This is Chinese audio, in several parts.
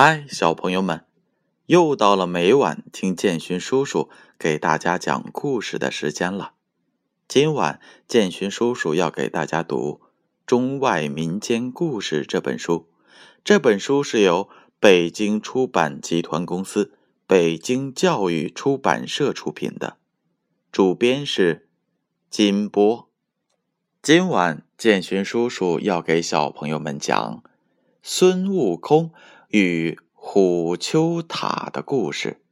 嗨，小朋友们，又到了每晚听建勋叔叔给大家讲故事的时间了。今晚建勋叔叔要给大家读《中外民间故事》这本书。这本书是由北京出版集团公司、北京教育出版社出品的，主编是金波。今晚建勋叔叔要给小朋友们讲孙悟空。与虎丘塔的故事。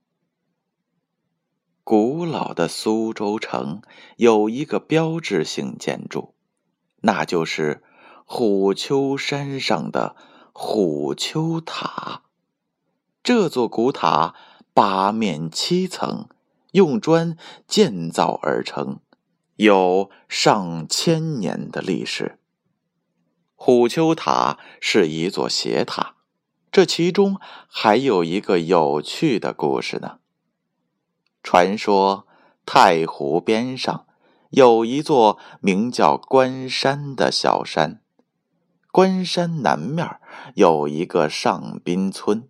古老的苏州城有一个标志性建筑，那就是虎丘山上的虎丘塔。这座古塔八面七层，用砖建造而成，有上千年的历史。虎丘塔是一座斜塔。这其中还有一个有趣的故事呢。传说太湖边上有一座名叫关山的小山，关山南面有一个上滨村，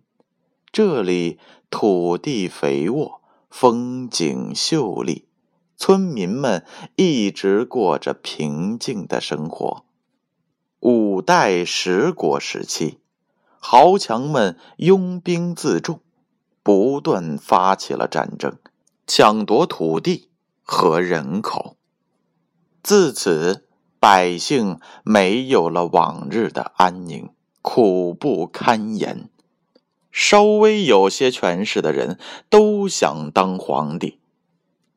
这里土地肥沃，风景秀丽，村民们一直过着平静的生活。五代十国时期。豪强们拥兵自重，不断发起了战争，抢夺土地和人口。自此，百姓没有了往日的安宁，苦不堪言。稍微有些权势的人都想当皇帝，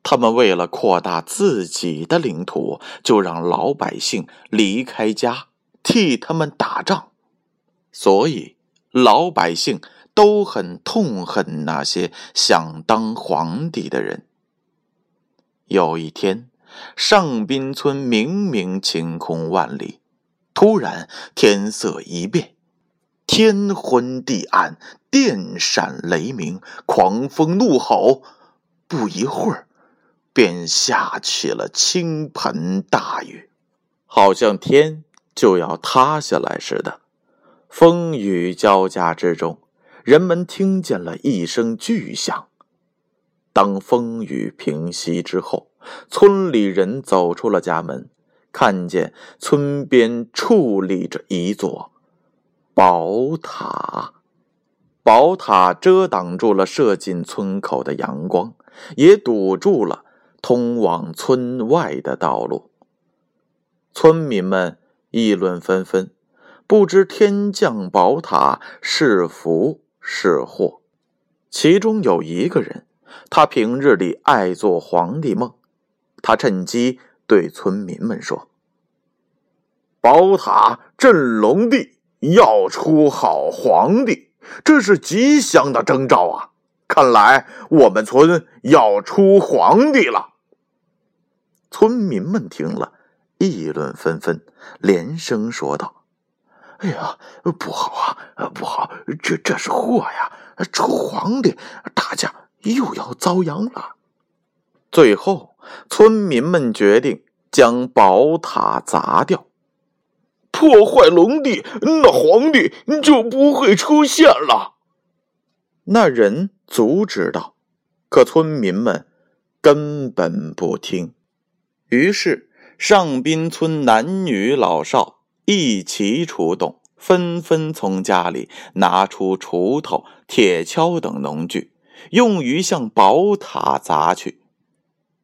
他们为了扩大自己的领土，就让老百姓离开家，替他们打仗。所以，老百姓都很痛恨那些想当皇帝的人。有一天，上滨村明明晴空万里，突然天色一变，天昏地暗，电闪雷鸣，狂风怒吼，不一会儿，便下起了倾盆大雨，好像天就要塌下来似的。风雨交加之中，人们听见了一声巨响。当风雨平息之后，村里人走出了家门，看见村边矗立着一座宝塔。宝塔遮挡住了射进村口的阳光，也堵住了通往村外的道路。村民们议论纷纷。不知天降宝塔是福是祸，其中有一个人，他平日里爱做皇帝梦，他趁机对村民们说：“宝塔镇龙帝要出好皇帝，这是吉祥的征兆啊！看来我们村要出皇帝了。”村民们听了，议论纷纷，连声说道。哎呀，不好啊，不好！这这是祸呀！出皇帝，大家又要遭殃了。最后，村民们决定将宝塔砸掉，破坏龙帝，那皇帝就不会出现了。那人阻止道，可村民们根本不听。于是，上滨村男女老少。一齐出动，纷纷从家里拿出锄头、铁锹等农具，用于向宝塔砸去。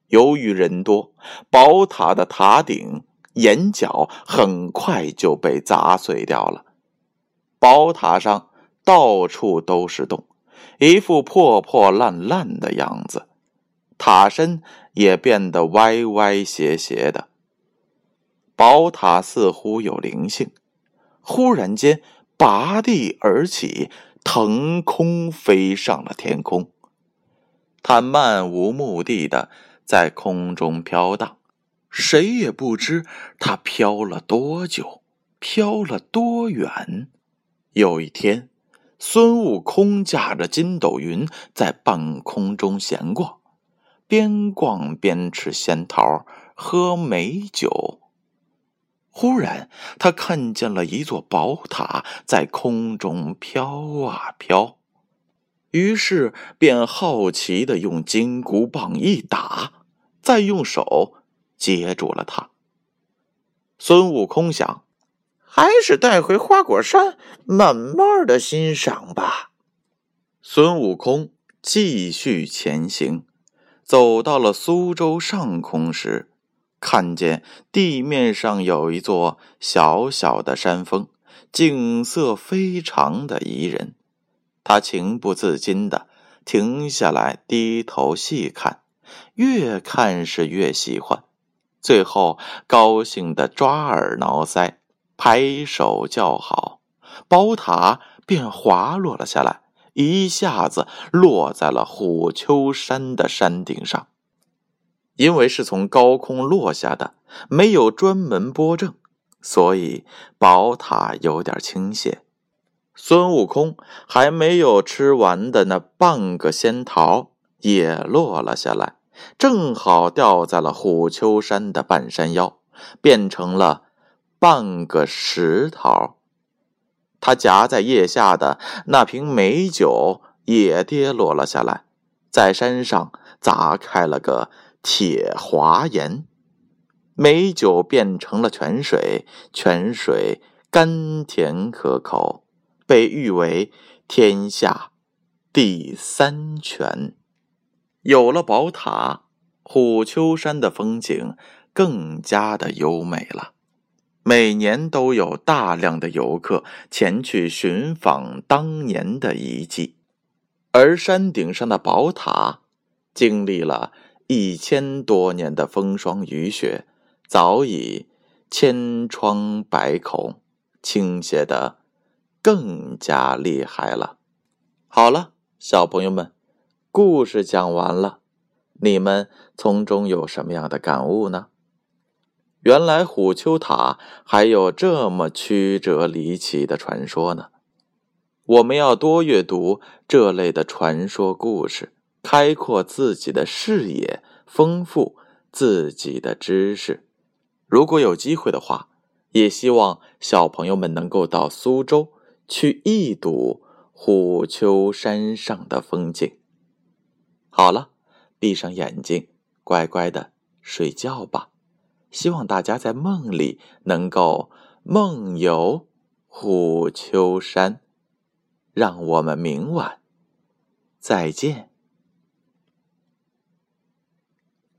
由于人多，宝塔的塔顶、檐角很快就被砸碎掉了。宝塔上到处都是洞，一副破破烂烂的样子，塔身也变得歪歪斜斜的。宝塔似乎有灵性，忽然间拔地而起，腾空飞上了天空。它漫无目的的在空中飘荡，谁也不知它飘了多久，飘了多远。有一天，孙悟空驾着筋斗云在半空中闲逛，边逛边吃仙桃，喝美酒。忽然，他看见了一座宝塔在空中飘啊飘，于是便好奇的用金箍棒一打，再用手接住了它。孙悟空想，还是带回花果山，慢慢的欣赏吧。孙悟空继续前行，走到了苏州上空时。看见地面上有一座小小的山峰，景色非常的宜人。他情不自禁的停下来，低头细看，越看是越喜欢。最后，高兴的抓耳挠腮，拍手叫好，宝塔便滑落了下来，一下子落在了虎丘山的山顶上。因为是从高空落下的，没有专门拨正，所以宝塔有点倾斜。孙悟空还没有吃完的那半个仙桃也落了下来，正好掉在了虎丘山的半山腰，变成了半个石桃。他夹在腋下的那瓶美酒也跌落了下来，在山上砸开了个。铁华岩，美酒变成了泉水，泉水甘甜可口，被誉为天下第三泉。有了宝塔，虎丘山的风景更加的优美了。每年都有大量的游客前去寻访当年的遗迹，而山顶上的宝塔经历了。一千多年的风霜雨雪，早已千疮百孔，倾斜的更加厉害了。好了，小朋友们，故事讲完了，你们从中有什么样的感悟呢？原来虎丘塔还有这么曲折离奇的传说呢。我们要多阅读这类的传说故事。开阔自己的视野，丰富自己的知识。如果有机会的话，也希望小朋友们能够到苏州去一睹虎丘山上的风景。好了，闭上眼睛，乖乖的睡觉吧。希望大家在梦里能够梦游虎丘山。让我们明晚再见。